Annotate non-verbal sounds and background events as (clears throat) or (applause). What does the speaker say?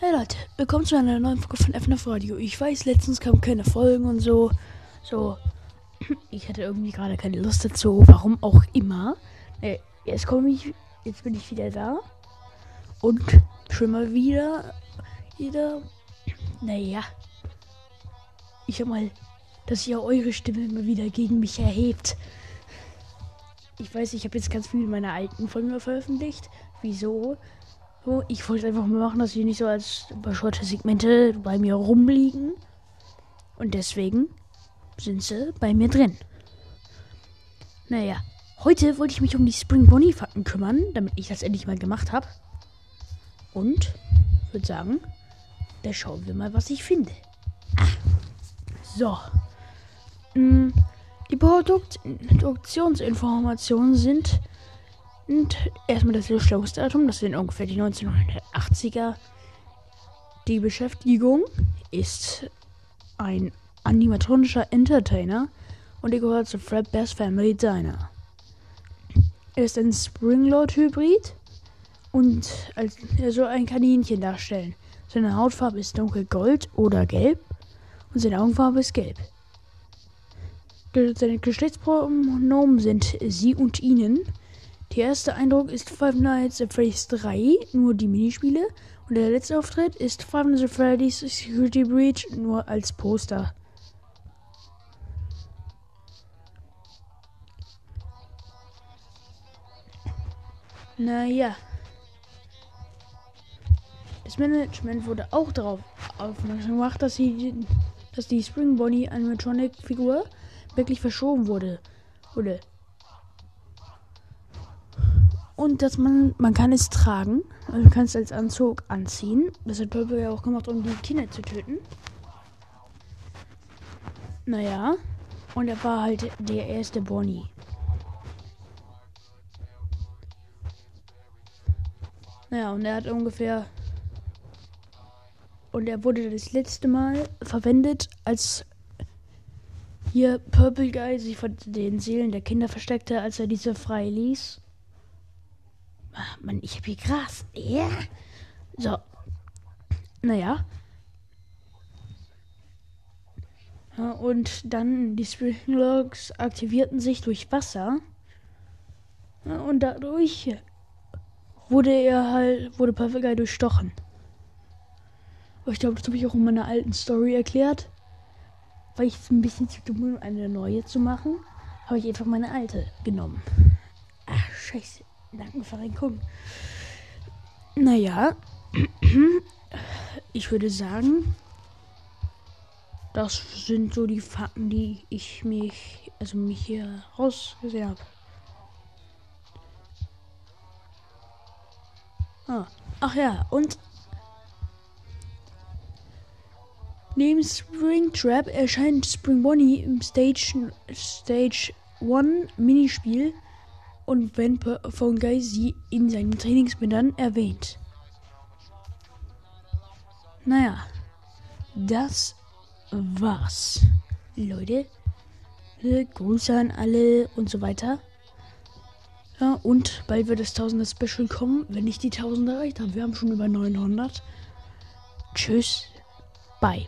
Hey Leute, willkommen zu einer neuen Folge von FNF Radio. Ich weiß, letztens kamen keine Folgen und so. So, (clears throat) ich hatte irgendwie gerade keine Lust dazu. Warum auch immer. Nee, jetzt komme ich, jetzt bin ich wieder da. Und schon mal wieder, wieder, naja. Ich hab mal, dass ihr eure Stimme immer wieder gegen mich erhebt. Ich weiß, ich habe jetzt ganz viele meiner alten Folgen veröffentlicht. Wieso? Ich wollte einfach mal machen, dass sie nicht so als bescheuerte Segmente bei mir rumliegen. Und deswegen sind sie bei mir drin. Naja, heute wollte ich mich um die Spring Bonnie Fakten kümmern, damit ich das endlich mal gemacht habe. Und würde sagen, da schauen wir mal, was ich finde. Ah. So. Mm, die Produkt Produktionsinformationen sind und erstmal das Erstellungsdatum, das sind ungefähr die 1980er. Die Beschäftigung ist ein animatronischer Entertainer und er gehört zu Fred Bass Family Diner. Er ist ein Springlord-Hybrid und als, er soll ein Kaninchen darstellen. Seine Hautfarbe ist dunkelgold oder gelb und seine Augenfarbe ist gelb. Seine Geschlechtspronomen sind sie und ihnen. Der erste Eindruck ist Five Nights at Freddy's 3, nur die Minispiele. Und der letzte Auftritt ist Five Nights at Freddy's Security Breach, nur als Poster. Naja. Das Management wurde auch darauf aufmerksam gemacht, dass, sie, dass die Spring Bonnie Animatronic-Figur wirklich verschoben wurde. Wurde und dass man, man kann es tragen. Also man kann es als Anzug anziehen. Das hat Purple ja auch gemacht, um die Kinder zu töten. Naja. Und er war halt der erste Bonnie. Naja, und er hat ungefähr. Und er wurde das letzte Mal verwendet, als hier Purple Guy sich von den Seelen der Kinder versteckte, als er diese frei ließ. Ach, Mann, ich hab hier Gras. Ja. So. Naja. Ja, und dann die Springlogs aktivierten sich durch Wasser. Ja, und dadurch wurde er halt, wurde Perfect durchstochen. Aber ich glaube, das habe ich auch in meiner alten Story erklärt. Weil ich es ein bisschen zu dumm bin, eine neue zu machen, habe ich einfach meine alte genommen. Ach, scheiße. Nackenverrenkung. Naja, (clears throat) ich würde sagen, das sind so die Fakten, die ich mich, also mich hier rausgesehen habe. Ah. Ach ja, und neben Springtrap erscheint Spring Bonnie im Stage Stage 1 Minispiel und wenn von Guy sie in seinen Trainingsbildern erwähnt. Naja, das war's. Leute, Grüße an alle und so weiter. Ja, und bald wird das Tausender Special kommen, wenn ich die Tausend erreicht habe. Wir haben schon über 900. Tschüss, bye.